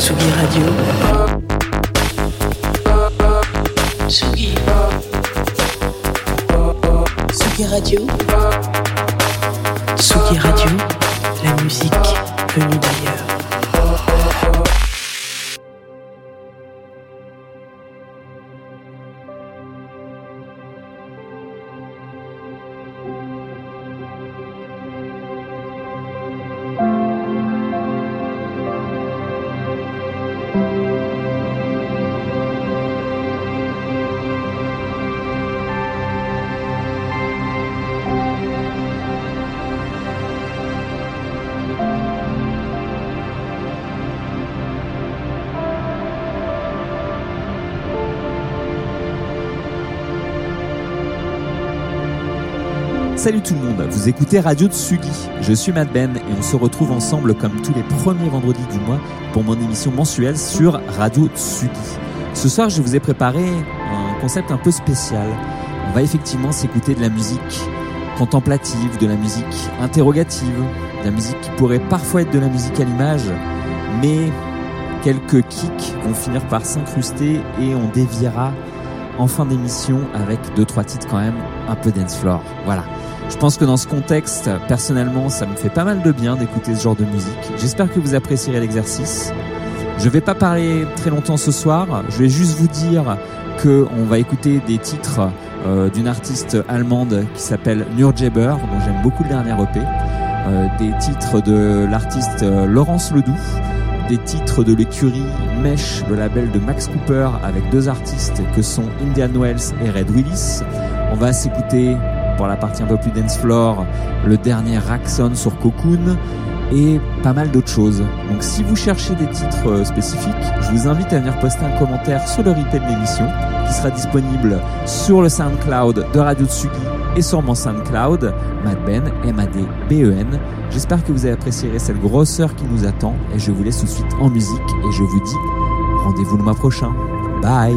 Tsugi Radio. Tsugi. Tsugi Radio. Tsugi Radio. La musique venue d'ailleurs. Salut tout le monde, vous écoutez Radio Tsugi. Je suis Matt Ben et on se retrouve ensemble comme tous les premiers vendredis du mois pour mon émission mensuelle sur Radio Tsugi. Ce soir, je vous ai préparé un concept un peu spécial. On va effectivement s'écouter de la musique contemplative, de la musique interrogative, de la musique qui pourrait parfois être de la musique à l'image, mais quelques kicks vont finir par s'incruster et on déviera en fin d'émission avec deux trois titres quand même un peu dance floor. Voilà. Je pense que dans ce contexte, personnellement, ça me fait pas mal de bien d'écouter ce genre de musique. J'espère que vous apprécierez l'exercice. Je vais pas parler très longtemps ce soir. Je vais juste vous dire que on va écouter des titres euh, d'une artiste allemande qui s'appelle Nurjaber, dont j'aime beaucoup le dernier EP. Euh, des titres de l'artiste euh, Laurence Ledoux, des titres de l'écurie Mesh, le label de Max Cooper, avec deux artistes que sont Indian Wells et Red Willis. On va s'écouter pour la partie un peu plus dance floor, le dernier Raxon sur Cocoon et pas mal d'autres choses. Donc si vous cherchez des titres euh, spécifiques, je vous invite à venir poster un commentaire sur le replay de l'émission qui sera disponible sur le SoundCloud de Radio Tsugi et sur mon SoundCloud, Madben, M-A-D-B-E-N. J'espère que vous apprécié cette grosseur qui nous attend et je vous laisse tout de suite en musique et je vous dis rendez-vous le mois prochain. Bye